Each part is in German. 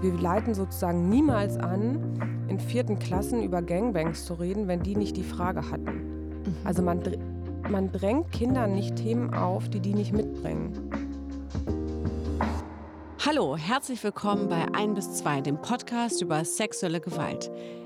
Wir leiten sozusagen niemals an, in vierten Klassen über Gangbangs zu reden, wenn die nicht die Frage hatten. Mhm. Also man, man drängt Kindern nicht Themen auf, die die nicht mitbringen. Hallo, herzlich willkommen bei 1 bis 2, dem Podcast über sexuelle Gewalt.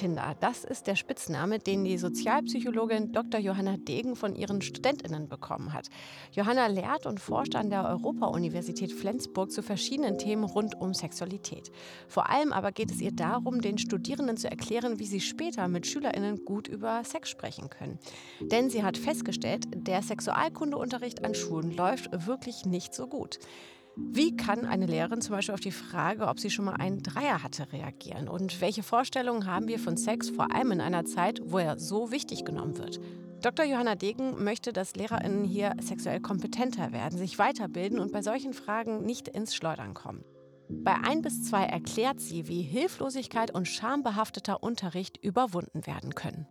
Tinder, das ist der Spitzname, den die Sozialpsychologin Dr. Johanna Degen von ihren Studentinnen bekommen hat. Johanna lehrt und forscht an der Europa-Universität Flensburg zu verschiedenen Themen rund um Sexualität. Vor allem aber geht es ihr darum, den Studierenden zu erklären, wie sie später mit Schülerinnen gut über Sex sprechen können. Denn sie hat festgestellt, der Sexualkundeunterricht an Schulen läuft wirklich nicht so gut. Wie kann eine Lehrerin zum Beispiel auf die Frage, ob sie schon mal einen Dreier hatte, reagieren? Und welche Vorstellungen haben wir von Sex, vor allem in einer Zeit, wo er so wichtig genommen wird? Dr. Johanna Degen möchte, dass LehrerInnen hier sexuell kompetenter werden, sich weiterbilden und bei solchen Fragen nicht ins Schleudern kommen. Bei 1 bis 2 erklärt sie, wie Hilflosigkeit und schambehafteter Unterricht überwunden werden können.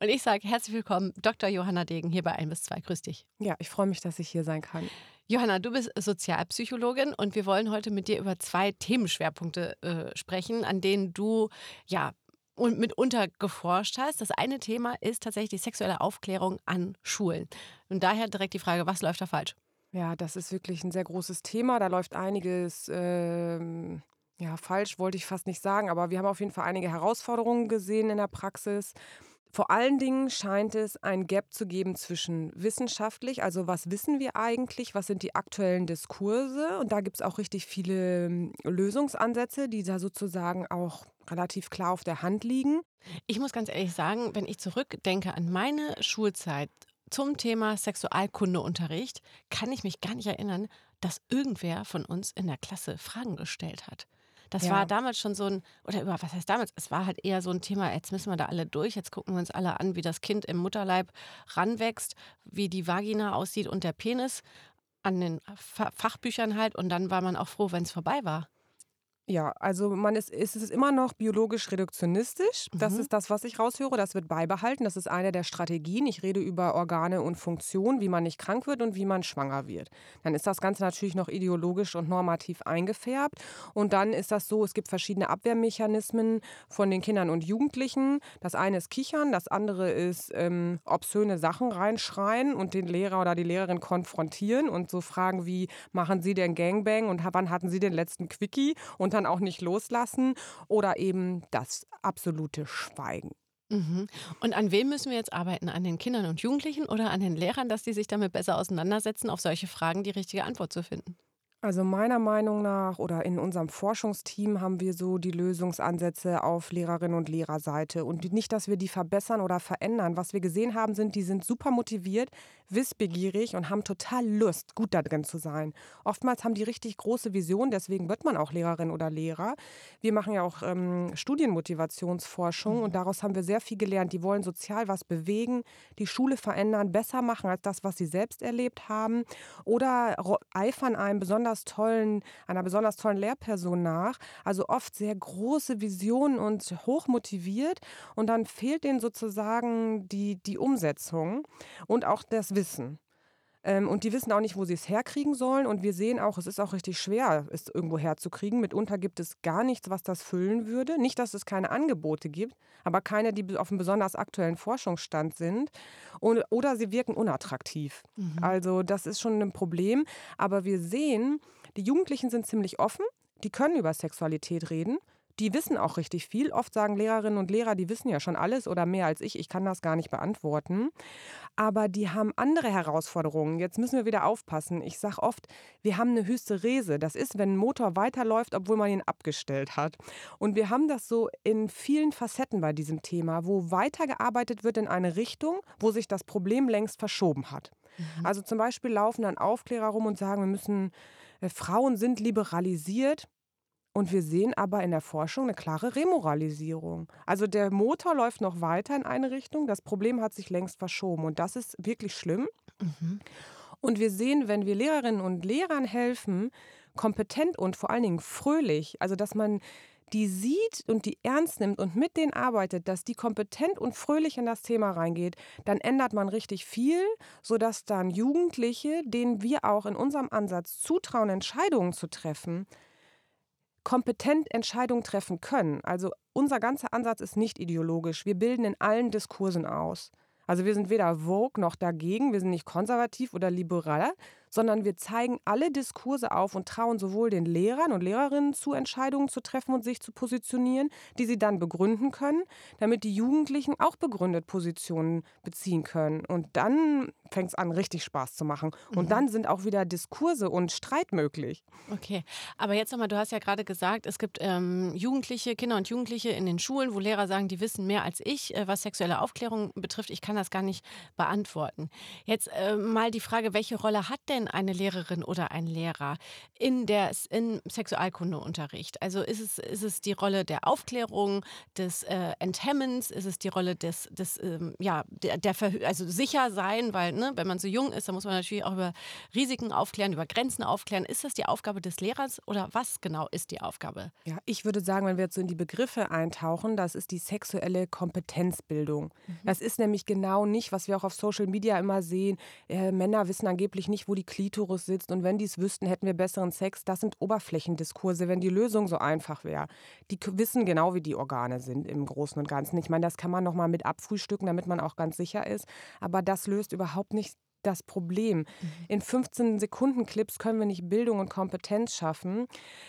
Und ich sage herzlich willkommen, Dr. Johanna Degen, hier bei 1 bis 2. Grüß dich. Ja, ich freue mich, dass ich hier sein kann. Johanna, du bist Sozialpsychologin und wir wollen heute mit dir über zwei Themenschwerpunkte äh, sprechen, an denen du ja und mitunter geforscht hast. Das eine Thema ist tatsächlich sexuelle Aufklärung an Schulen. Und daher direkt die Frage, was läuft da falsch? Ja, das ist wirklich ein sehr großes Thema. Da läuft einiges. Ähm ja, falsch wollte ich fast nicht sagen, aber wir haben auf jeden Fall einige Herausforderungen gesehen in der Praxis. Vor allen Dingen scheint es ein Gap zu geben zwischen wissenschaftlich, also was wissen wir eigentlich, was sind die aktuellen Diskurse und da gibt es auch richtig viele ähm, Lösungsansätze, die da sozusagen auch relativ klar auf der Hand liegen. Ich muss ganz ehrlich sagen, wenn ich zurückdenke an meine Schulzeit zum Thema Sexualkundeunterricht, kann ich mich gar nicht erinnern, dass irgendwer von uns in der Klasse Fragen gestellt hat. Das ja. war damals schon so ein, oder über, was heißt damals? Es war halt eher so ein Thema, jetzt müssen wir da alle durch, jetzt gucken wir uns alle an, wie das Kind im Mutterleib ranwächst, wie die Vagina aussieht und der Penis an den Fachbüchern halt und dann war man auch froh, wenn es vorbei war. Ja, also man ist, ist es immer noch biologisch reduktionistisch. Das mhm. ist das, was ich raushöre. Das wird beibehalten. Das ist eine der Strategien. Ich rede über Organe und Funktionen, wie man nicht krank wird und wie man schwanger wird. Dann ist das Ganze natürlich noch ideologisch und normativ eingefärbt. Und dann ist das so, es gibt verschiedene Abwehrmechanismen von den Kindern und Jugendlichen. Das eine ist Kichern, das andere ist ähm, obszöne Sachen reinschreien und den Lehrer oder die Lehrerin konfrontieren und so fragen wie, machen Sie denn Gangbang und wann hatten Sie den letzten Quickie? Und dann auch nicht loslassen oder eben das absolute Schweigen. Mhm. Und an wem müssen wir jetzt arbeiten? An den Kindern und Jugendlichen oder an den Lehrern, dass die sich damit besser auseinandersetzen, auf solche Fragen die richtige Antwort zu finden? Also meiner Meinung nach oder in unserem Forschungsteam haben wir so die Lösungsansätze auf Lehrerinnen und Lehrerseite und nicht, dass wir die verbessern oder verändern. Was wir gesehen haben, sind, die sind super motiviert, wissbegierig und haben total Lust, gut da drin zu sein. Oftmals haben die richtig große Vision, deswegen wird man auch Lehrerin oder Lehrer. Wir machen ja auch ähm, Studienmotivationsforschung und daraus haben wir sehr viel gelernt. Die wollen sozial was bewegen, die Schule verändern, besser machen als das, was sie selbst erlebt haben oder eifern einem besonders besonders tollen, einer besonders tollen Lehrperson nach. Also oft sehr große Visionen und hoch motiviert. Und dann fehlt denen sozusagen die, die Umsetzung und auch das Wissen. Ähm, und die wissen auch nicht, wo sie es herkriegen sollen. Und wir sehen auch, es ist auch richtig schwer, es irgendwo herzukriegen. Mitunter gibt es gar nichts, was das füllen würde. Nicht, dass es keine Angebote gibt, aber keine, die auf einem besonders aktuellen Forschungsstand sind. Und, oder sie wirken unattraktiv. Mhm. Also das ist schon ein Problem. Aber wir sehen, die Jugendlichen sind ziemlich offen. Die können über Sexualität reden die wissen auch richtig viel. Oft sagen Lehrerinnen und Lehrer, die wissen ja schon alles oder mehr als ich. Ich kann das gar nicht beantworten. Aber die haben andere Herausforderungen. Jetzt müssen wir wieder aufpassen. Ich sage oft, wir haben eine Hysterese. Das ist, wenn ein Motor weiterläuft, obwohl man ihn abgestellt hat. Und wir haben das so in vielen Facetten bei diesem Thema, wo weitergearbeitet wird in eine Richtung, wo sich das Problem längst verschoben hat. Mhm. Also zum Beispiel laufen dann Aufklärer rum und sagen, wir müssen, äh, Frauen sind liberalisiert Und wir sehen aber in der Forschung eine klare Remoralisierung. Also der Motor läuft noch weiter in eine Richtung, das Problem hat sich längst verschoben und das ist wirklich schlimm. Mhm. Und wir sehen, wenn wir Lehrerinnen und Lehrern helfen, kompetent und vor allen Dingen fröhlich, also dass man die sieht und die ernst nimmt und mit denen arbeitet, dass die kompetent und fröhlich in das Thema reingeht, dann ändert man richtig viel, sodass dann Jugendliche, denen wir auch in unserem Ansatz zutrauen, Entscheidungen zu treffen, kompetent Entscheidungen treffen können. Also unser ganzer Ansatz ist nicht ideologisch. Wir bilden in allen Diskursen aus. Also wir sind weder Vogue noch dagegen, wir sind nicht konservativ oder liberal, sondern wir zeigen alle Diskurse auf und trauen sowohl den Lehrern und Lehrerinnen zu, Entscheidungen zu treffen und sich zu positionieren, die sie dann begründen können, damit die Jugendlichen auch begründet Positionen beziehen können. Und dann fängt es an, richtig Spaß zu machen. Und mhm. dann sind auch wieder Diskurse und Streit möglich. Okay, aber jetzt nochmal, du hast ja gerade gesagt, es gibt ähm, Jugendliche, Kinder und Jugendliche in den Schulen, wo Lehrer sagen, die wissen mehr als ich, äh, was sexuelle Aufklärung betrifft. Ich kann das gar nicht beantworten. Jetzt äh, mal die Frage, welche Rolle hat denn denn eine Lehrerin oder ein Lehrer in der, im Sexualkundeunterricht? Also ist es, ist es die Rolle der Aufklärung, des äh, Enthemmens, ist es die Rolle des, des ähm, ja, der, der also sicher sein, weil ne, wenn man so jung ist, dann muss man natürlich auch über Risiken aufklären, über Grenzen aufklären. Ist das die Aufgabe des Lehrers oder was genau ist die Aufgabe? Ja, ich würde sagen, wenn wir jetzt so in die Begriffe eintauchen, das ist die sexuelle Kompetenzbildung. Mhm. Das ist nämlich genau nicht, was wir auch auf Social Media immer sehen. Äh, Männer wissen angeblich nicht, wo die Klitoris sitzt und wenn die es wüssten, hätten wir besseren Sex. Das sind Oberflächendiskurse, wenn die Lösung so einfach wäre. Die wissen genau, wie die Organe sind im Großen und Ganzen. Ich meine, das kann man nochmal mit abfrühstücken, damit man auch ganz sicher ist. Aber das löst überhaupt nicht das Problem. Mhm. In 15 Sekunden Clips können wir nicht Bildung und Kompetenz schaffen.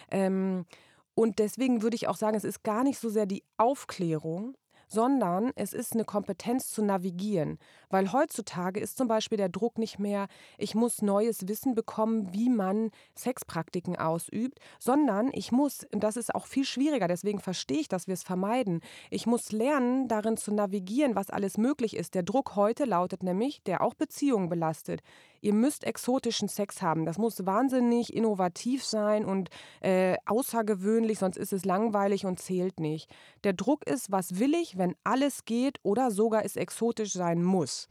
Ähm, und deswegen würde ich auch sagen, es ist gar nicht so sehr die Aufklärung, sondern es ist eine Kompetenz zu navigieren. Weil heutzutage ist zum Beispiel der Druck nicht mehr, ich muss neues Wissen bekommen, wie man Sexpraktiken ausübt, sondern ich muss, und das ist auch viel schwieriger, deswegen verstehe ich, dass wir es vermeiden, ich muss lernen, darin zu navigieren, was alles möglich ist. Der Druck heute lautet nämlich, der auch Beziehungen belastet ihr müsst exotischen Sex haben. Das muss wahnsinnig innovativ sein und äh, außergewöhnlich, sonst ist es langweilig und zählt nicht. Der Druck ist, was will ich, wenn alles geht oder sogar es exotisch sein muss.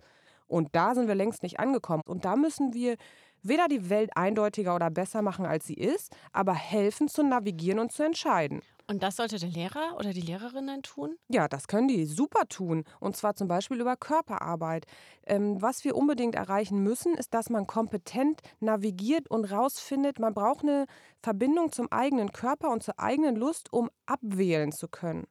Und da sind wir längst nicht angekommen. Und da müssen wir weder die Welt eindeutiger oder besser machen, als sie ist, aber helfen zu navigieren und zu entscheiden. Und das sollte der Lehrer oder die Lehrerin dann tun? Ja, das können die super tun. Und zwar zum Beispiel über Körperarbeit. Ähm, was wir unbedingt erreichen müssen, ist, dass man kompetent navigiert und rausfindet, man braucht eine Verbindung zum eigenen Körper und zur eigenen Lust, um abwählen zu können.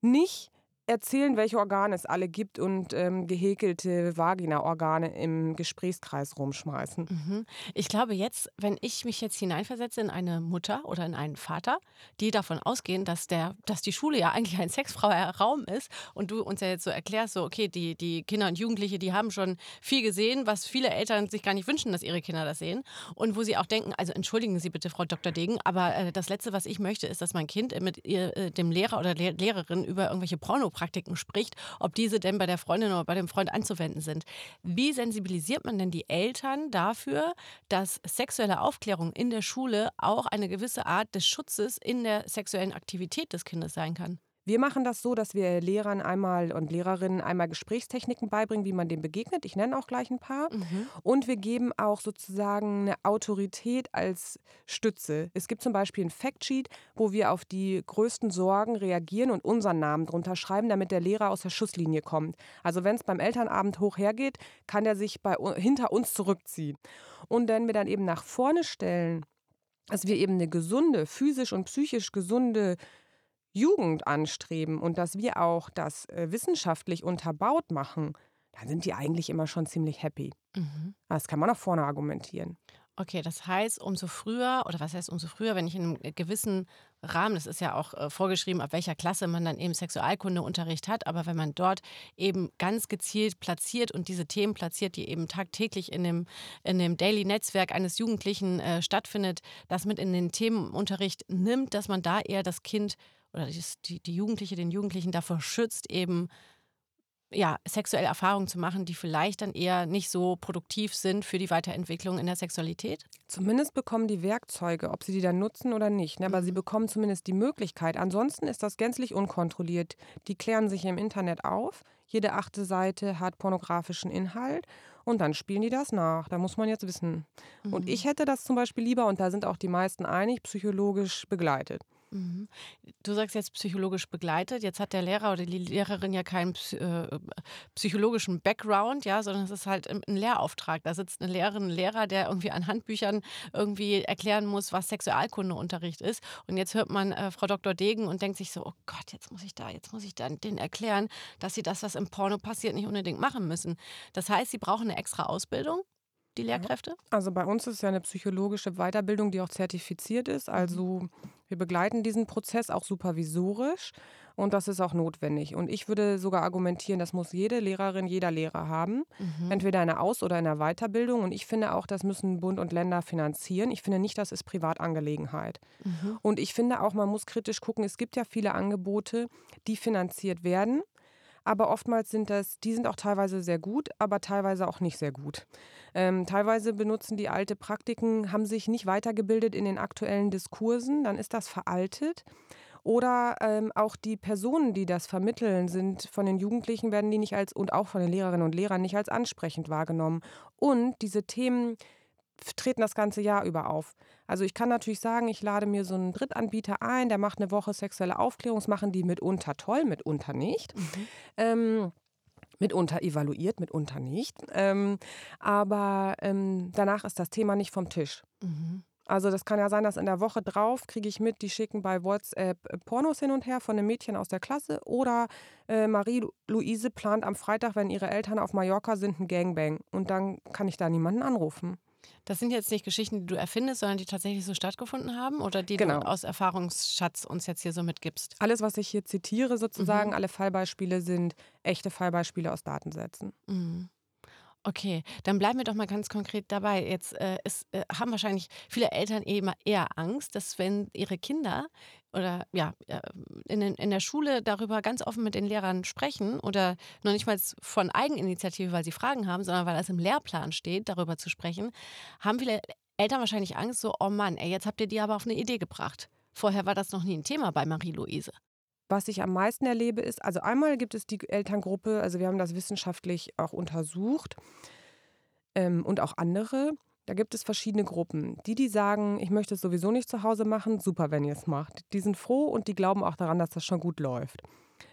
Nicht erzählen, welche Organe es alle gibt und ähm, gehäkelte Vagina-Organe im Gesprächskreis rumschmeißen. Mhm. Ich glaube jetzt, wenn ich mich jetzt hineinversetze in eine Mutter oder in einen Vater, die davon ausgehen, dass, der, dass die Schule ja eigentlich ein sexfreier Raum ist und du uns ja jetzt so erklärst, so okay, die, die Kinder und Jugendliche, die haben schon viel gesehen, was viele Eltern sich gar nicht wünschen, dass ihre Kinder das sehen und wo sie auch denken, also entschuldigen Sie bitte, Frau Dr. Degen, aber äh, das Letzte, was ich möchte, ist, dass mein Kind mit ihr, äh, dem Lehrer oder Le Lehrerin über irgendwelche Porno Praktiken spricht, ob diese denn bei der Freundin oder bei dem Freund anzuwenden sind. Wie sensibilisiert man denn die Eltern dafür, dass sexuelle Aufklärung in der Schule auch eine gewisse Art des Schutzes in der sexuellen Aktivität des Kindes sein kann? Wir machen das so, dass wir Lehrern einmal und Lehrerinnen einmal Gesprächstechniken beibringen, wie man dem begegnet. Ich nenne auch gleich ein paar. Mhm. Und wir geben auch sozusagen eine Autorität als Stütze. Es gibt zum Beispiel ein Factsheet, wo wir auf die größten Sorgen reagieren und unseren Namen drunter schreiben, damit der Lehrer aus der Schusslinie kommt. Also wenn es beim Elternabend hoch hergeht, kann er sich bei, hinter uns zurückziehen. Und wenn wir dann eben nach vorne stellen, dass wir eben eine gesunde, physisch und psychisch gesunde Jugend anstreben und dass wir auch das äh, wissenschaftlich unterbaut machen, dann sind die eigentlich immer schon ziemlich happy. Mhm. Das kann man nach vorne argumentieren. Okay, das heißt, umso früher, oder was heißt umso früher, wenn ich in einem gewissen Rahmen, das ist ja auch äh, vorgeschrieben, ab welcher Klasse man dann eben Sexualkundeunterricht hat, aber wenn man dort eben ganz gezielt platziert und diese Themen platziert, die eben tagtäglich in dem, in dem Daily-Netzwerk eines Jugendlichen äh, stattfindet, das mit in den Themenunterricht nimmt, dass man da eher das Kind oder die, die Jugendliche den Jugendlichen davor schützt, eben ja, sexuelle Erfahrungen zu machen, die vielleicht dann eher nicht so produktiv sind für die Weiterentwicklung in der Sexualität? Zumindest bekommen die Werkzeuge, ob sie die dann nutzen oder nicht. Ne? Aber mhm. sie bekommen zumindest die Möglichkeit. Ansonsten ist das gänzlich unkontrolliert. Die klären sich im Internet auf. Jede achte Seite hat pornografischen Inhalt und dann spielen die das nach. Da muss man jetzt wissen. Mhm. Und ich hätte das zum Beispiel lieber, und da sind auch die meisten einig, psychologisch begleitet. Mhm. Du sagst jetzt psychologisch begleitet. Jetzt hat der Lehrer oder die Lehrerin ja keinen äh, psychologischen Background, ja, sondern es ist halt ein Lehrauftrag. Da sitzt eine Lehrerin, ein Lehrer, der irgendwie an Handbüchern irgendwie erklären muss, was Sexualkundeunterricht ist. Und jetzt hört man äh, Frau Dr. Degen und denkt sich so, oh Gott, jetzt muss ich da, jetzt muss ich dann denen erklären, dass sie das, was im Porno passiert, nicht unbedingt machen müssen. Das heißt, sie brauchen eine extra Ausbildung die Lehrkräfte? Also bei uns ist ja eine psychologische Weiterbildung, die auch zertifiziert ist. Mhm. Also wir begleiten diesen Prozess auch supervisorisch und das ist auch notwendig. Und ich würde sogar argumentieren, das muss jede Lehrerin, jeder Lehrer haben. Mhm. Entweder eine Aus- oder eine Weiterbildung. Und ich finde auch, das müssen Bund und Länder finanzieren. Ich finde nicht, das ist Privatangelegenheit. Mhm. Und ich finde auch, man muss kritisch gucken, es gibt ja viele Angebote, die finanziert werden. Aber oftmals sind das, die sind auch teilweise sehr gut, aber teilweise auch nicht sehr gut. Ähm, teilweise benutzen die alte Praktiken, haben sich nicht weitergebildet in den aktuellen Diskursen, dann ist das veraltet. Oder ähm, auch die Personen, die das vermitteln, sind von den Jugendlichen, werden die nicht als, und auch von den Lehrerinnen und Lehrern nicht als ansprechend wahrgenommen. Und diese Themen treten das ganze Jahr über auf. Also ich kann natürlich sagen, ich lade mir so einen Drittanbieter ein, der macht eine Woche sexuelle Aufklärung, das machen die mitunter toll, mitunter nicht. Mhm. Ähm, Mitunter evaluiert, mitunter nicht. Ähm, aber ähm, danach ist das Thema nicht vom Tisch. Mhm. Also das kann ja sein, dass in der Woche drauf kriege ich mit, die schicken bei WhatsApp äh, Pornos hin und her von einem Mädchen aus der Klasse oder äh, Marie-Louise plant am Freitag, wenn ihre Eltern auf Mallorca sind, ein Gangbang und dann kann ich da niemanden anrufen. Das sind jetzt nicht Geschichten, die du erfindest, sondern die tatsächlich so stattgefunden haben oder die genau. du aus Erfahrungsschatz uns jetzt hier so mitgibst? Alles, was ich hier zitiere, sozusagen, mhm. alle Fallbeispiele sind echte Fallbeispiele aus Datensätzen. Mhm. Okay, dann bleiben wir doch mal ganz konkret dabei. Jetzt äh, ist, äh, haben wahrscheinlich viele Eltern eben eher Angst, dass wenn ihre Kinder oder ja äh, in, in der Schule darüber ganz offen mit den Lehrern sprechen oder noch nicht mal von Eigeninitiative, weil sie Fragen haben, sondern weil es im Lehrplan steht, darüber zu sprechen, haben viele Eltern wahrscheinlich Angst, so, oh Mann, ey, jetzt habt ihr die aber auf eine Idee gebracht. Vorher war das noch nie ein Thema bei Marie-Louise. Was ich am meisten erlebe, ist, also einmal gibt es die Elterngruppe, also wir haben das wissenschaftlich auch untersucht ähm, und auch andere. Da gibt es verschiedene Gruppen. Die, die sagen, ich möchte es sowieso nicht zu Hause machen, super, wenn ihr es macht. Die sind froh und die glauben auch daran, dass das schon gut läuft.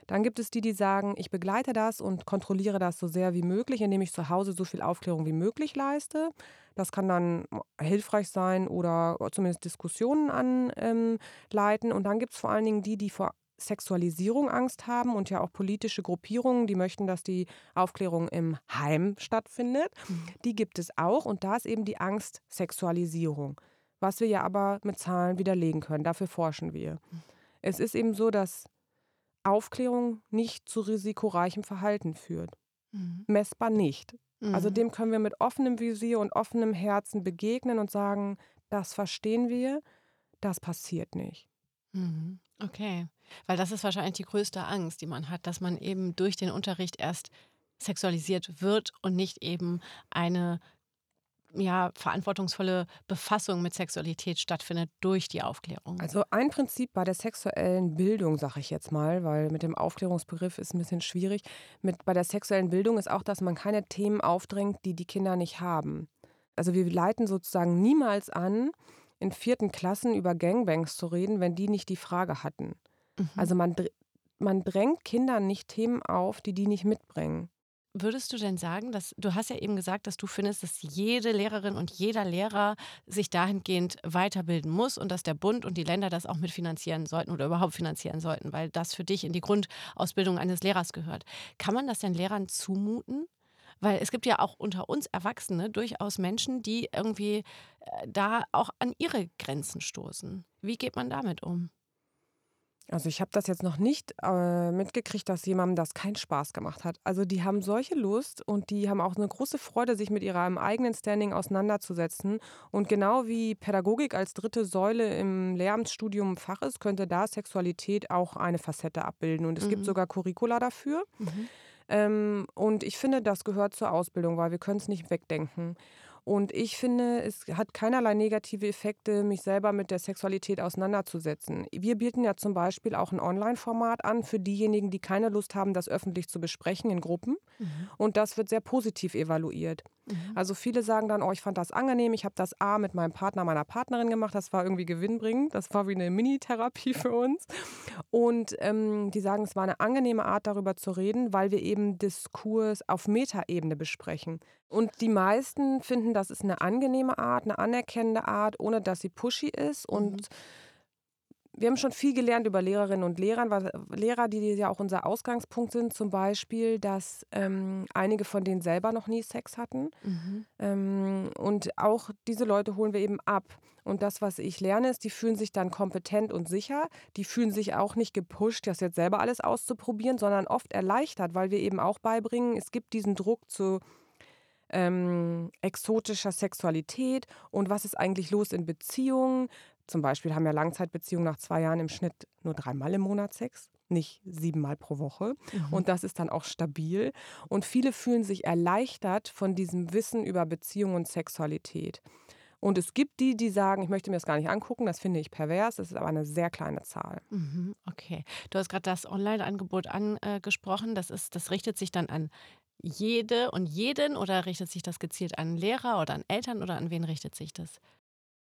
Dann gibt es die, die sagen, ich begleite das und kontrolliere das so sehr wie möglich, indem ich zu Hause so viel Aufklärung wie möglich leiste. Das kann dann hilfreich sein oder zumindest Diskussionen anleiten. Und dann gibt es vor allen Dingen die, die vor Sexualisierung Angst haben und ja auch politische Gruppierungen, die möchten, dass die Aufklärung im Heim stattfindet. Mhm. Die gibt es auch und da ist eben die Angst Sexualisierung, was wir ja aber mit Zahlen widerlegen können. Dafür forschen wir. Mhm. Es ist eben so, dass Aufklärung nicht zu risikoreichem Verhalten führt. Mhm. Messbar nicht. Also mhm. dem können wir mit offenem Visier und offenem Herzen begegnen und sagen, das verstehen wir, das passiert nicht. Mhm. Okay, weil das ist wahrscheinlich die größte Angst, die man hat, dass man eben durch den Unterricht erst sexualisiert wird und nicht eben eine ja, verantwortungsvolle Befassung mit Sexualität stattfindet durch die Aufklärung. Also ein Prinzip bei der sexuellen Bildung, sage ich jetzt mal, weil mit dem Aufklärungsbegriff ist ein bisschen schwierig. Mit, bei der sexuellen Bildung ist auch, dass man keine Themen aufdrängt, die die Kinder nicht haben. Also wir leiten sozusagen niemals an, in vierten Klassen über Gangbangs zu reden, wenn die nicht die Frage hatten. Mhm. Also man, man drängt Kindern nicht Themen auf, die die nicht mitbringen. Würdest du denn sagen, dass du hast ja eben gesagt, dass du findest, dass jede Lehrerin und jeder Lehrer sich dahingehend weiterbilden muss und dass der Bund und die Länder das auch mitfinanzieren sollten oder überhaupt finanzieren sollten, weil das für dich in die Grundausbildung eines Lehrers gehört. Kann man das den Lehrern zumuten? Weil es gibt ja auch unter uns Erwachsene durchaus Menschen, die irgendwie äh, da auch an ihre Grenzen stoßen. Wie geht man damit um? Also ich habe das jetzt noch nicht äh, mitgekriegt, dass jemandem das keinen Spaß gemacht hat. Also die haben solche Lust und die haben auch eine große Freude, sich mit ihrem eigenen Standing auseinanderzusetzen. Und genau wie Pädagogik als dritte Säule im Lehramtsstudium Fach ist, könnte da Sexualität auch eine Facette abbilden. Und es mhm. gibt sogar Curricula dafür. Mhm Ähm, und ich finde, das gehört zur Ausbildung, weil wir können es nicht wegdenken. Und ich finde, es hat keinerlei negative Effekte, mich selber mit der Sexualität auseinanderzusetzen. Wir bieten ja zum Beispiel auch ein Online-Format an für diejenigen, die keine Lust haben, das öffentlich zu besprechen in Gruppen. Mhm. Und das wird sehr positiv evaluiert. Mhm. Also viele sagen dann, oh, ich fand das angenehm, ich habe das A mit meinem Partner, meiner Partnerin gemacht, das war irgendwie gewinnbringend, das war wie eine Mini-Therapie für uns. Und ähm, die sagen, es war eine angenehme Art, darüber zu reden, weil wir eben Diskurs auf Metaebene besprechen. Und die meisten finden, das ist eine angenehme Art, eine anerkennende Art, ohne dass sie pushy ist. Und mhm. wir haben schon viel gelernt über Lehrerinnen und Lehrer, weil Lehrer, die ja auch unser Ausgangspunkt sind, zum Beispiel, dass ähm, einige von denen selber noch nie Sex hatten. Mhm. Ähm, und auch diese Leute holen wir eben ab. Und das, was ich lerne, ist, die fühlen sich dann kompetent und sicher. Die fühlen sich auch nicht gepusht, das jetzt selber alles auszuprobieren, sondern oft erleichtert, weil wir eben auch beibringen, es gibt diesen Druck zu ähm, exotischer Sexualität und was ist eigentlich los in Beziehungen. Zum Beispiel haben ja Langzeitbeziehungen nach zwei Jahren im Schnitt nur dreimal im Monat Sex, nicht siebenmal pro Woche. Mhm. Und das ist dann auch stabil. Und viele fühlen sich erleichtert von diesem Wissen über Beziehung und Sexualität. Und es gibt die, die sagen, ich möchte mir das gar nicht angucken, das finde ich pervers, das ist aber eine sehr kleine Zahl. Mhm, okay. Du hast gerade das Online-Angebot angesprochen, das, ist, das richtet sich dann an jede und jeden oder richtet sich das gezielt an Lehrer oder an Eltern oder an wen richtet sich das?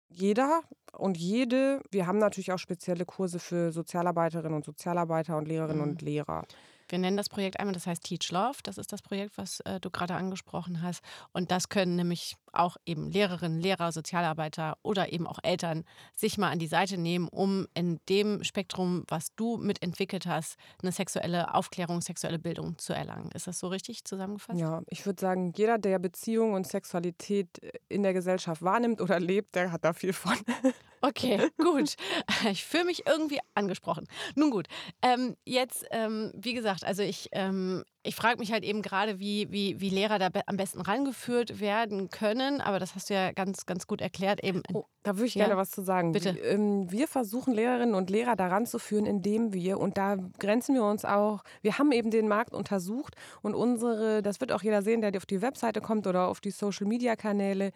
Jeder und jede. Wir haben natürlich auch spezielle Kurse für Sozialarbeiterinnen und Sozialarbeiter und Lehrerinnen mhm. und Lehrer. Wir nennen das Projekt einmal, das heißt Teach Love. Das ist das Projekt, was äh, du gerade angesprochen hast. Und das können nämlich auch eben Lehrerinnen, Lehrer, Sozialarbeiter oder eben auch Eltern sich mal an die Seite nehmen, um in dem Spektrum, was du mitentwickelt hast, eine sexuelle Aufklärung, sexuelle Bildung zu erlangen. Ist das so richtig zusammengefasst? Ja, ich würde sagen, jeder, der Beziehung und Sexualität in der Gesellschaft wahrnimmt oder lebt, der hat da viel von. Okay, gut. Ich fühle mich irgendwie angesprochen. Nun gut, ähm, jetzt, ähm, wie gesagt, also ich, ähm, ich frage mich halt eben gerade, wie, wie, wie Lehrer da be am besten rangeführt werden können, aber das hast du ja ganz, ganz gut erklärt. Eben, oh, da würde ich ja? gerne was zu sagen. Bitte. Wir, ähm, wir versuchen Lehrerinnen und Lehrer daran zu führen, indem wir, und da grenzen wir uns auch, wir haben eben den Markt untersucht und unsere, das wird auch jeder sehen, der auf die Webseite kommt oder auf die Social-Media-Kanäle,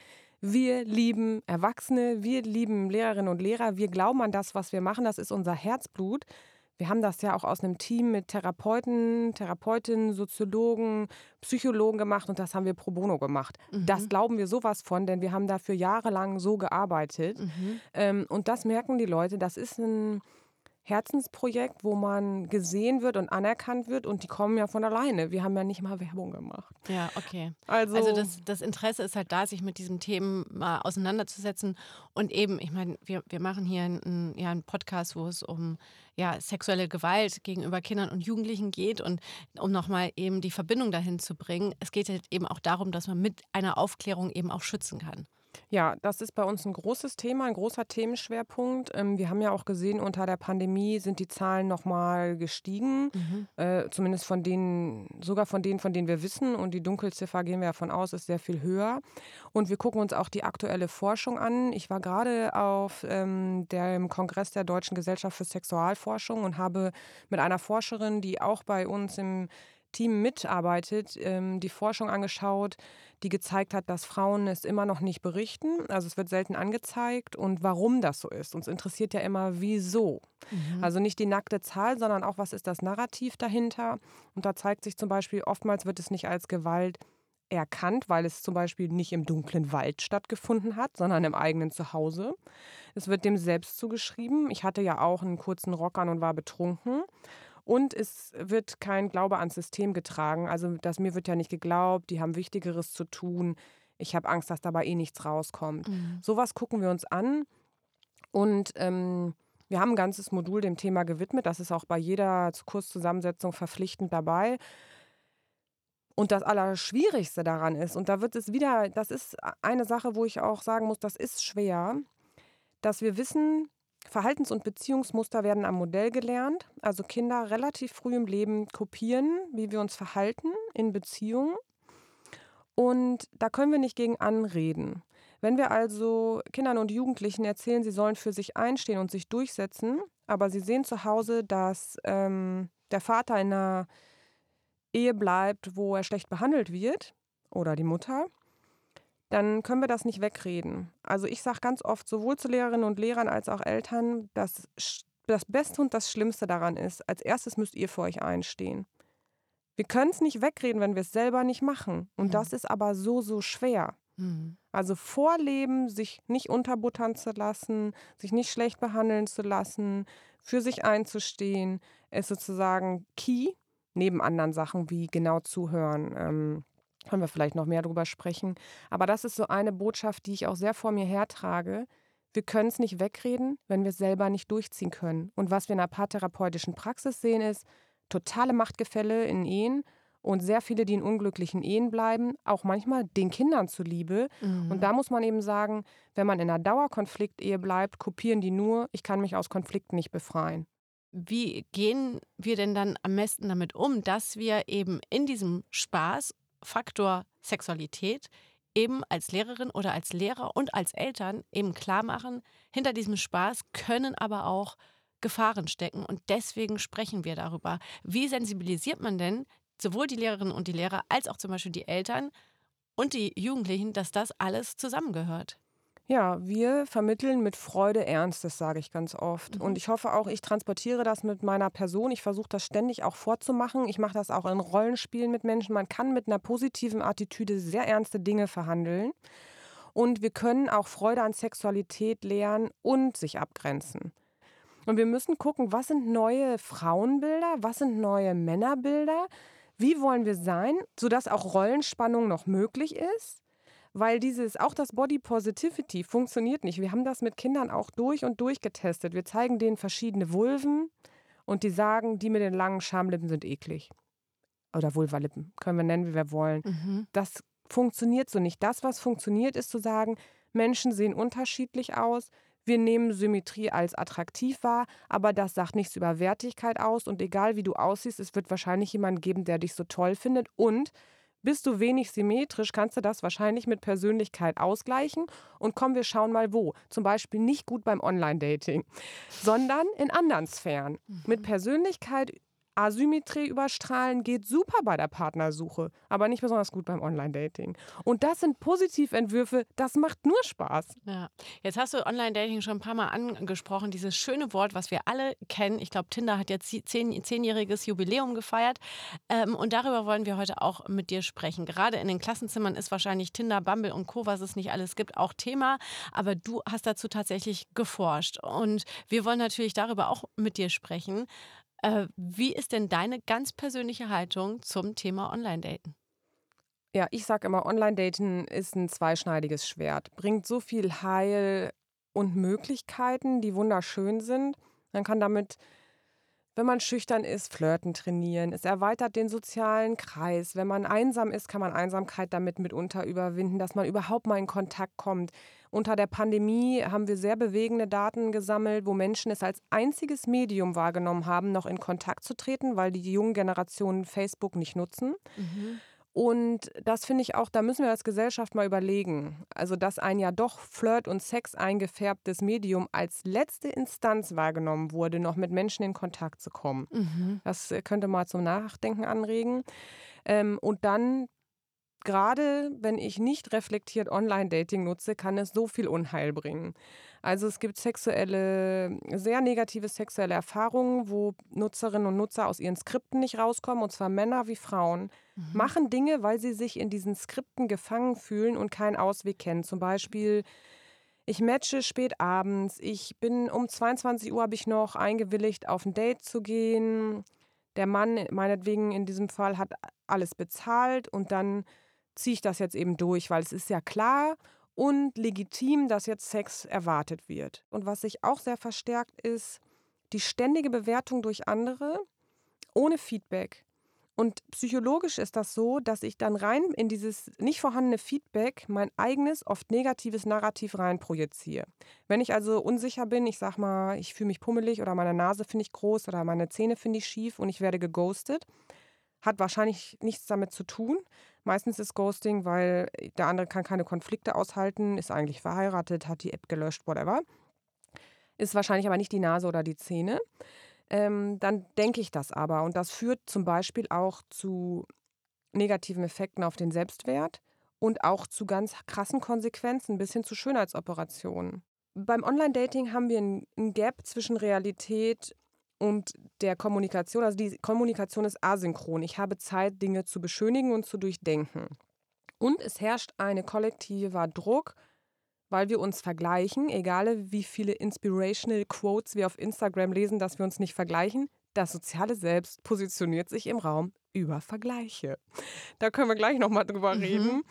wir lieben Erwachsene, wir lieben Lehrerinnen und Lehrer, wir glauben an das, was wir machen, das ist unser Herzblut. Wir haben das ja auch aus einem Team mit Therapeuten, Therapeutinnen, Soziologen, Psychologen gemacht und das haben wir pro bono gemacht. Mhm. Das glauben wir sowas von, denn wir haben dafür jahrelang so gearbeitet. Mhm. Ähm, und das merken die Leute, das ist ein Herzensprojekt, wo man gesehen wird und anerkannt wird und die kommen ja von alleine. Wir haben ja nicht mal Werbung gemacht. Ja, okay. Also, also das, das Interesse ist halt da, sich mit diesem Themen mal auseinanderzusetzen und eben, ich meine, wir, wir machen hier einen, ja, einen Podcast, wo es um ja, sexuelle Gewalt gegenüber Kindern und Jugendlichen geht und um nochmal eben die Verbindung dahin zu bringen. Es geht halt eben auch darum, dass man mit einer Aufklärung eben auch schützen kann. Ja, das ist bei uns ein großes Thema, ein großer Themenschwerpunkt. Ähm, wir haben ja auch gesehen, unter der Pandemie sind die Zahlen nochmal gestiegen. Mhm. Äh, zumindest von denen, sogar von denen, von denen wir wissen. Und die Dunkelziffer, gehen wir davon aus, ist sehr viel höher. Und wir gucken uns auch die aktuelle Forschung an. Ich war gerade auf ähm, dem Kongress der Deutschen Gesellschaft für Sexualforschung und habe mit einer Forscherin, die auch bei uns im Team mitarbeitet, ähm, die Forschung angeschaut, die gezeigt hat, dass Frauen es immer noch nicht berichten. Also es wird selten angezeigt und warum das so ist. Uns interessiert ja immer, wieso. Mhm. Also nicht die nackte Zahl, sondern auch, was ist das Narrativ dahinter. Und da zeigt sich zum Beispiel, oftmals wird es nicht als Gewalt erkannt, weil es zum Beispiel nicht im dunklen Wald stattgefunden hat, sondern im eigenen Zuhause. Es wird dem selbst zugeschrieben. Ich hatte ja auch einen kurzen Rock an und war betrunken. Und es wird kein Glaube ans System getragen. Also das, mir wird ja nicht geglaubt, die haben Wichtigeres zu tun. Ich habe Angst, dass dabei eh nichts rauskommt. Mhm. Sowas gucken wir uns an. Und ähm, wir haben ein ganzes Modul dem Thema gewidmet. Das ist auch bei jeder Kurszusammensetzung verpflichtend dabei. Und das Allerschwierigste daran ist, und da wird es wieder, das ist eine Sache, wo ich auch sagen muss, das ist schwer, dass wir wissen, Verhaltens- und Beziehungsmuster werden am Modell gelernt. Also Kinder relativ früh im Leben kopieren, wie wir uns verhalten in Beziehungen. Und da können wir nicht gegen anreden. Wenn wir also Kindern und Jugendlichen erzählen, sie sollen für sich einstehen und sich durchsetzen, aber sie sehen zu Hause, dass ähm, der Vater in einer Ehe bleibt, wo er schlecht behandelt wird oder die Mutter, dann können wir das nicht wegreden. Also ich sage ganz oft, sowohl zu Lehrerinnen und Lehrern als auch Eltern, dass das Beste und das Schlimmste daran ist, als erstes müsst ihr für euch einstehen. Wir können es nicht wegreden, wenn wir es selber nicht machen. Und mhm. das ist aber so, so schwer. Mhm. Also vorleben, sich nicht unterbuttern zu lassen, sich nicht schlecht behandeln zu lassen, für sich einzustehen, ist sozusagen key, neben anderen Sachen wie genau zuhören. Ähm, können wir vielleicht noch mehr darüber sprechen. Aber das ist so eine Botschaft, die ich auch sehr vor mir hertrage. Wir können es nicht wegreden, wenn wir es selber nicht durchziehen können. Und was wir in der paartherapeutischen Praxis sehen, ist totale Machtgefälle in Ehen und sehr viele, die in unglücklichen Ehen bleiben, auch manchmal den Kindern zuliebe. Mhm. Und da muss man eben sagen, wenn man in einer Dauerkonfliktehe bleibt, kopieren die nur, ich kann mich aus Konflikten nicht befreien. Wie gehen wir denn dann am besten damit um, dass wir eben in diesem Spaßfaktor Sexualität eben als Lehrerin oder als Lehrer und als Eltern eben klar machen, hinter diesem Spaß können aber auch Gefahren stecken und deswegen sprechen wir darüber. Wie sensibilisiert man denn sowohl die Lehrerinnen und die Lehrer als auch zum Beispiel die Eltern und die Jugendlichen, dass das alles zusammengehört. Ja, wir vermitteln mit Freude Ernstes, sage ich ganz oft. Mhm. Und ich hoffe auch, ich transportiere das mit meiner Person. Ich versuche das ständig auch vorzumachen. Ich mache das auch in Rollenspielen mit Menschen. Man kann mit einer positiven Attitüde sehr ernste Dinge verhandeln. Und wir können auch Freude an Sexualität lernen und sich abgrenzen. Und wir müssen gucken, was sind neue Frauenbilder, was sind neue Männerbilder, wie wollen wir sein, sodass auch Rollenspannung noch möglich ist? Weil dieses, auch das Body Positivity funktioniert nicht. Wir haben das mit Kindern auch durch und durch getestet. Wir zeigen denen verschiedene Vulven und die sagen, die mit den langen Schamlippen sind eklig. Oder Vulvalippen, können wir nennen, wie wir wollen. Mhm. Das funktioniert so nicht. Das, was funktioniert, ist zu sagen, Menschen sehen unterschiedlich aus. Wir nehmen Symmetrie als attraktiv wahr, aber das sagt nichts über Wertigkeit aus. Und egal wie du aussiehst, es wird wahrscheinlich jemanden geben, der dich so toll findet. Und bist du wenig symmetrisch, kannst du das wahrscheinlich mit Persönlichkeit ausgleichen. Und komm, wir schauen mal wo. Zum Beispiel nicht gut beim Online-Dating, sondern in anderen Sphären. Mhm. Mit Persönlichkeit Asymmetrie überstrahlen geht super bei der Partnersuche, aber nicht besonders gut beim Online-Dating. Und das sind Positiventwürfe, das macht nur Spaß. Ja. Jetzt hast du Online-Dating schon ein paar Mal angesprochen, dieses schöne Wort, was wir alle kennen. Ich glaube, Tinder hat jetzt zehn, zehnjähriges Jubiläum gefeiert. Ähm, und darüber wollen wir heute auch mit dir sprechen. Gerade in den Klassenzimmern ist wahrscheinlich Tinder, Bumble und Co., was es nicht alles gibt, auch Thema. Aber du hast dazu tatsächlich geforscht. Und wir wollen natürlich darüber auch mit dir sprechen. Äh, wie ist denn deine ganz persönliche Haltung zum Thema Online-Daten? Ja, ich sage immer, Online-Daten ist ein zweischneidiges Schwert. Bringt so viel Heil und Möglichkeiten, die wunderschön sind. Man kann damit, wenn man schüchtern ist, Flirten trainieren. Es erweitert den sozialen Kreis. Wenn man einsam ist, kann man Einsamkeit damit mitunter überwinden, dass man überhaupt mal in Kontakt kommt. Unter der Pandemie haben wir sehr bewegende Daten gesammelt, wo Menschen es als einziges Medium wahrgenommen haben, noch in Kontakt zu treten, weil die jungen Generationen Facebook nicht nutzen. Mhm. Und das finde ich auch, da müssen wir als Gesellschaft mal überlegen. Also, dass ein ja doch Flirt- und Sex eingefärbtes Medium als letzte Instanz wahrgenommen wurde, noch mit Menschen in Kontakt zu kommen. Mhm. Das könnte mal zum Nachdenken anregen. Ähm, und dann gerade wenn ich nicht reflektiert Online-Dating nutze, kann es so viel Unheil bringen. Also es gibt sexuelle, sehr negative sexuelle Erfahrungen, wo Nutzerinnen und Nutzer aus ihren Skripten nicht rauskommen, und zwar Männer wie Frauen, mhm. machen Dinge, weil sie sich in diesen Skripten gefangen fühlen und keinen Ausweg kennen. Zum Beispiel, ich matche spät abends, ich bin um 22 Uhr habe ich noch eingewilligt, auf ein Date zu gehen. Der Mann, meinetwegen in diesem Fall, hat alles bezahlt und dann ziehe ich das jetzt eben durch, weil es ist ja klar und legitim, dass jetzt Sex erwartet wird. Und was sich auch sehr verstärkt ist, die ständige Bewertung durch andere ohne Feedback. Und psychologisch ist das so, dass ich dann rein in dieses nicht vorhandene Feedback mein eigenes, oft negatives Narrativ reinprojiziere. Wenn ich also unsicher bin, ich sag mal, ich fühle mich pummelig oder meine Nase finde ich groß oder meine Zähne finde ich schief und ich werde geghostet, hat wahrscheinlich nichts damit zu tun, Meistens ist Ghosting, weil der andere kann keine Konflikte aushalten, ist eigentlich verheiratet, hat die App gelöscht, whatever. Ist wahrscheinlich aber nicht die Nase oder die Zähne. ähm, dann denke ich das aber. Und das führt zum Beispiel auch zu negativen Effekten auf den Selbstwert und auch zu ganz krassen Konsequenzen bis hin zu Schönheitsoperationen. Beim Online-Dating haben wir ein Gap zwischen Realität und der Kommunikation. Also die Kommunikation ist asynchron. Ich habe Zeit, Dinge zu beschönigen und zu durchdenken. Und es herrscht eine kollektiver Druck, weil wir uns vergleichen, egal wie viele inspirational Quotes wir auf Instagram lesen, dass wir uns nicht vergleichen. Das soziale Selbst positioniert sich im Raum über Vergleiche. Da können wir gleich nochmal drüber mhm. reden.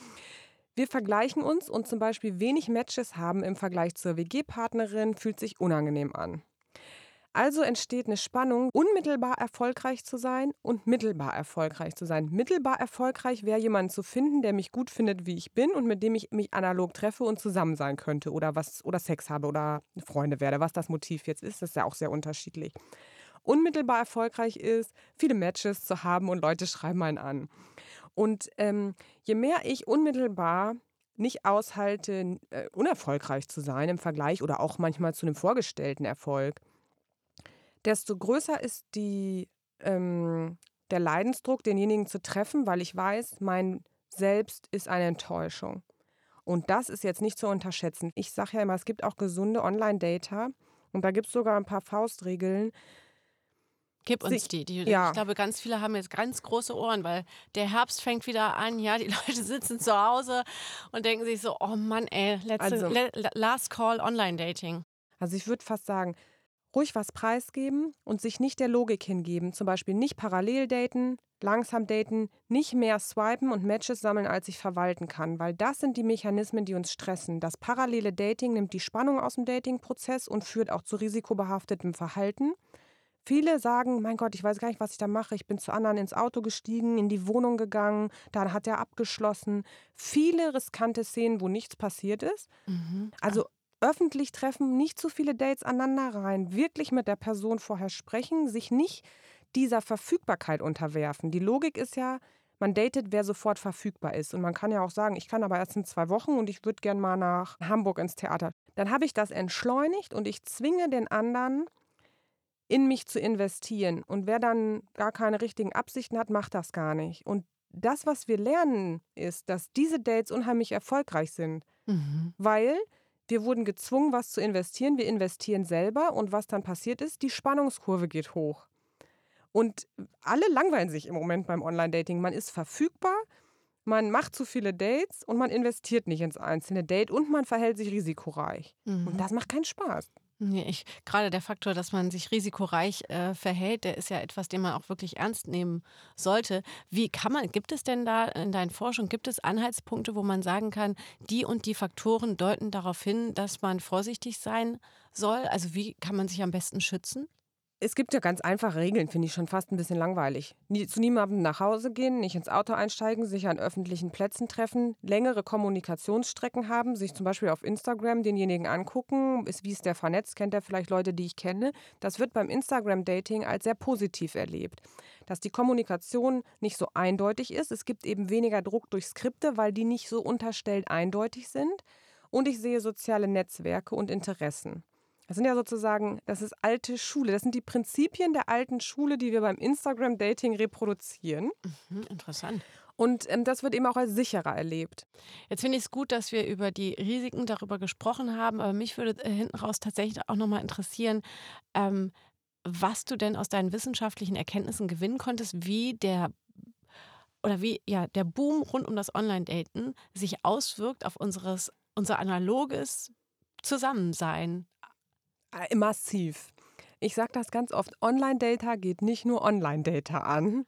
Wir vergleichen uns und zum Beispiel wenig Matches haben im Vergleich zur WG-Partnerin fühlt sich unangenehm an. Also entsteht eine Spannung, unmittelbar erfolgreich zu sein und mittelbar erfolgreich zu sein. Mittelbar erfolgreich wäre jemanden zu finden, der mich gut findet, wie ich bin und mit dem ich mich analog treffe und zusammen sein könnte oder was oder Sex habe oder Freunde werde. Was das Motiv jetzt ist, ist ja auch sehr unterschiedlich. Unmittelbar erfolgreich ist, viele Matches zu haben und Leute schreiben einen an. Und ähm, je mehr ich unmittelbar nicht aushalte, äh, unerfolgreich zu sein im Vergleich oder auch manchmal zu einem vorgestellten Erfolg, desto größer ist die, ähm, der Leidensdruck, denjenigen zu treffen, weil ich weiß, mein Selbst ist eine Enttäuschung. Und das ist jetzt nicht zu unterschätzen. Ich sage ja immer, es gibt auch gesunde Online-Data und da gibt es sogar ein paar Faustregeln. Gib uns die. die ja. Ich glaube, ganz viele haben jetzt ganz große Ohren, weil der Herbst fängt wieder an. Ja, die Leute sitzen zu Hause und denken sich so: Oh Mann, ey, letzte, also, last call Online-Dating. Also, ich würde fast sagen, ruhig was preisgeben und sich nicht der Logik hingeben. Zum Beispiel nicht parallel daten, langsam daten, nicht mehr swipen und Matches sammeln, als ich verwalten kann, weil das sind die Mechanismen, die uns stressen. Das parallele Dating nimmt die Spannung aus dem Dating-Prozess und führt auch zu risikobehaftetem Verhalten. Viele sagen, mein Gott, ich weiß gar nicht, was ich da mache. Ich bin zu anderen ins Auto gestiegen, in die Wohnung gegangen, dann hat er abgeschlossen. Viele riskante Szenen, wo nichts passiert ist. Mhm. Also öffentlich treffen, nicht zu viele Dates aneinander rein, wirklich mit der Person vorher sprechen, sich nicht dieser Verfügbarkeit unterwerfen. Die Logik ist ja, man datet, wer sofort verfügbar ist. Und man kann ja auch sagen, ich kann aber erst in zwei Wochen und ich würde gern mal nach Hamburg ins Theater. Dann habe ich das entschleunigt und ich zwinge den anderen, in mich zu investieren. Und wer dann gar keine richtigen Absichten hat, macht das gar nicht. Und das, was wir lernen, ist, dass diese Dates unheimlich erfolgreich sind. Mhm. Weil wir wurden gezwungen, was zu investieren. Wir investieren selber und was dann passiert ist, die Spannungskurve geht hoch. Und alle langweilen sich im Moment beim Online-Dating. Man ist verfügbar, man macht zu viele Dates und man investiert nicht ins einzelne Date und man verhält sich risikoreich. Mhm. Und das macht keinen Spaß. Nee, ich, gerade der Faktor, dass man sich risikoreich äh, verhält, der ist ja etwas, den man auch wirklich ernst nehmen sollte. Wie kann man, gibt es denn da in deinen Forschungen, gibt es Anhaltspunkte, wo man sagen kann, die und die Faktoren deuten darauf hin, dass man vorsichtig sein soll? Also wie kann man sich am besten schützen? Es gibt ja ganz einfache Regeln, finde ich schon fast ein bisschen langweilig. Nie, zu niemandem nach Hause gehen, nicht ins Auto einsteigen, sich an öffentlichen Plätzen treffen, längere Kommunikationsstrecken haben, sich zum Beispiel auf Instagram denjenigen angucken, ist, wie ist der vernetzt, kennt er vielleicht Leute, die ich kenne. Das wird beim Instagram-Dating als sehr positiv erlebt. Dass die Kommunikation nicht so eindeutig ist. Es gibt eben weniger Druck durch Skripte, weil die nicht so unterstellt eindeutig sind. Und ich sehe soziale Netzwerke und Interessen. Das sind ja sozusagen, das ist alte Schule. Das sind die Prinzipien der alten Schule, die wir beim Instagram-Dating reproduzieren. Mhm, interessant. Und ähm, das wird eben auch als sicherer erlebt. Jetzt finde ich es gut, dass wir über die Risiken darüber gesprochen haben, aber mich würde äh, hinten raus tatsächlich auch nochmal interessieren, ähm, was du denn aus deinen wissenschaftlichen Erkenntnissen gewinnen konntest, wie der oder wie ja der Boom rund um das Online-Daten sich auswirkt auf unseres, unser analoges Zusammensein massiv. Ich sage das ganz oft, Online-Data geht nicht nur Online-Data an.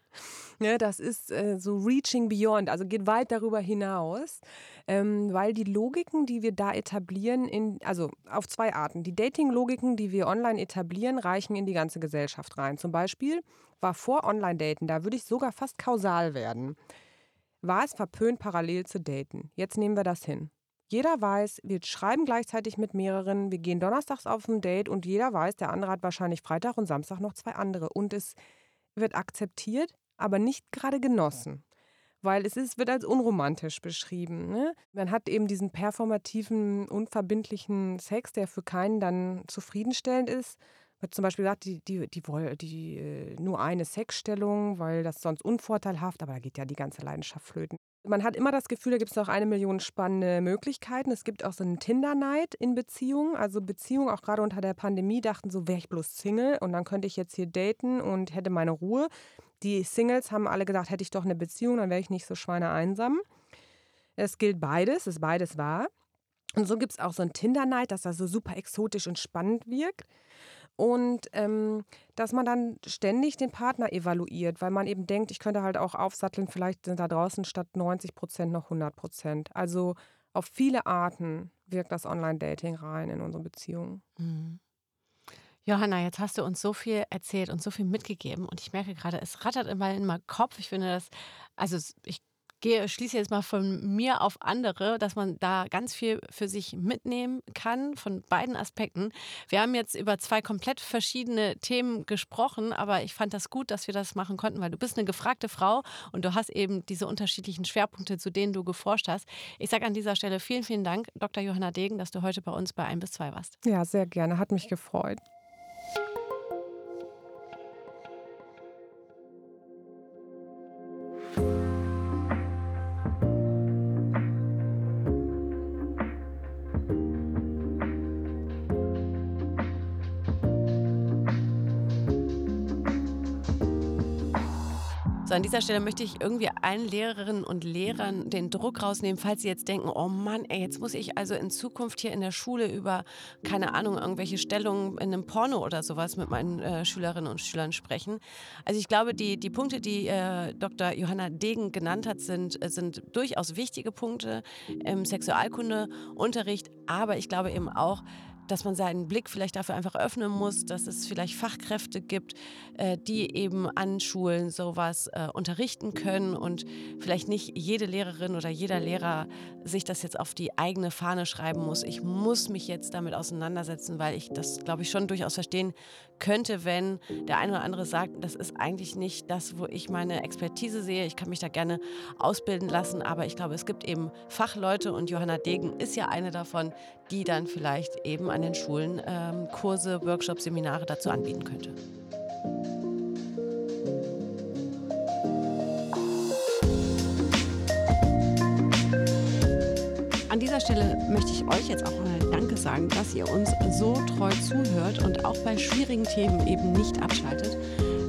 Ja, das ist äh, so reaching beyond, also geht weit darüber hinaus, ähm, weil die Logiken, die wir da etablieren, in, also auf zwei Arten. Die Dating-Logiken, die wir online etablieren, reichen in die ganze Gesellschaft rein. Zum Beispiel war vor Online-Daten, da würde ich sogar fast kausal werden, war es verpönt, parallel zu daten. Jetzt nehmen wir das hin. Jeder weiß, wir schreiben gleichzeitig mit mehreren, wir gehen donnerstags auf ein Date und jeder weiß, der andere hat wahrscheinlich Freitag und Samstag noch zwei andere. Und es wird akzeptiert, aber nicht gerade genossen. Weil es ist, wird als unromantisch beschrieben. Ne? Man hat eben diesen performativen, unverbindlichen Sex, der für keinen dann zufriedenstellend ist. Wird zum Beispiel gesagt, die, die, die, die, die äh, nur eine Sexstellung, weil das sonst unvorteilhaft, aber da geht ja die ganze Leidenschaft flöten. Man hat immer das Gefühl, da gibt es noch eine Million spannende Möglichkeiten. Es gibt auch so einen Tinder-Neid in Beziehungen. Also Beziehungen, auch gerade unter der Pandemie, dachten so, wäre ich bloß Single und dann könnte ich jetzt hier daten und hätte meine Ruhe. Die Singles haben alle gedacht, hätte ich doch eine Beziehung, dann wäre ich nicht so schweineeinsam. Es gilt beides, ist beides wahr. Und so gibt es auch so einen Tinder-Neid, dass das so super exotisch und spannend wirkt. Und ähm, dass man dann ständig den Partner evaluiert, weil man eben denkt, ich könnte halt auch aufsatteln, vielleicht sind da draußen statt 90 Prozent noch 100 Prozent. Also auf viele Arten wirkt das Online-Dating rein in unsere Beziehungen. Mhm. Johanna, jetzt hast du uns so viel erzählt und so viel mitgegeben und ich merke gerade, es rattert immer in meinem Kopf. Ich finde das, also ich gehe, schließe jetzt mal von mir auf andere, dass man da ganz viel für sich mitnehmen kann von beiden Aspekten. Wir haben jetzt über zwei komplett verschiedene Themen gesprochen, aber ich fand das gut, dass wir das machen konnten, weil du bist eine gefragte Frau und du hast eben diese unterschiedlichen Schwerpunkte, zu denen du geforscht hast. Ich sage an dieser Stelle vielen, vielen Dank, Dr. Johanna Degen, dass du heute bei uns bei 1 bis 2 warst. Ja, sehr gerne. Hat mich gefreut. An dieser Stelle möchte ich irgendwie allen Lehrerinnen und Lehrern den Druck rausnehmen, falls sie jetzt denken, oh Mann, ey, jetzt muss ich also in Zukunft hier in der Schule über, keine Ahnung, irgendwelche Stellungen in einem Porno oder sowas mit meinen äh, Schülerinnen und Schülern sprechen. Also ich glaube, die, die Punkte, die äh, Dr. Johanna Degen genannt hat, sind, äh, sind durchaus wichtige Punkte im Sexualkundeunterricht, aber ich glaube eben auch, dass man seinen Blick vielleicht dafür einfach öffnen muss, dass es vielleicht Fachkräfte gibt, äh, die eben an Schulen sowas äh, unterrichten können und vielleicht nicht jede Lehrerin oder jeder Lehrer sich das jetzt auf die eigene Fahne schreiben muss. Ich muss mich jetzt damit auseinandersetzen, weil ich das, glaube ich, schon durchaus verstehen könnte, wenn der eine oder andere sagt, das ist eigentlich nicht das, wo ich meine Expertise sehe. Ich kann mich da gerne ausbilden lassen, aber ich glaube, es gibt eben Fachleute und Johanna Degen ist ja eine davon, die dann vielleicht eben an den Schulen ähm, Kurse, Workshops, Seminare dazu anbieten könnte. An dieser Stelle möchte ich euch jetzt auch mal Danke sagen, dass ihr uns so treu zuhört und auch bei schwierigen Themen eben nicht abschaltet.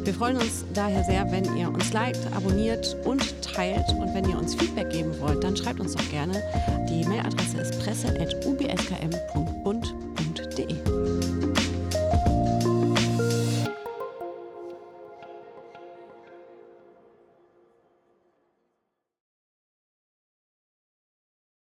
Wir freuen uns daher sehr, wenn ihr uns liked, abonniert und teilt. Und wenn ihr uns Feedback geben wollt, dann schreibt uns doch gerne. Die Mailadresse ist presse.ubskm.de.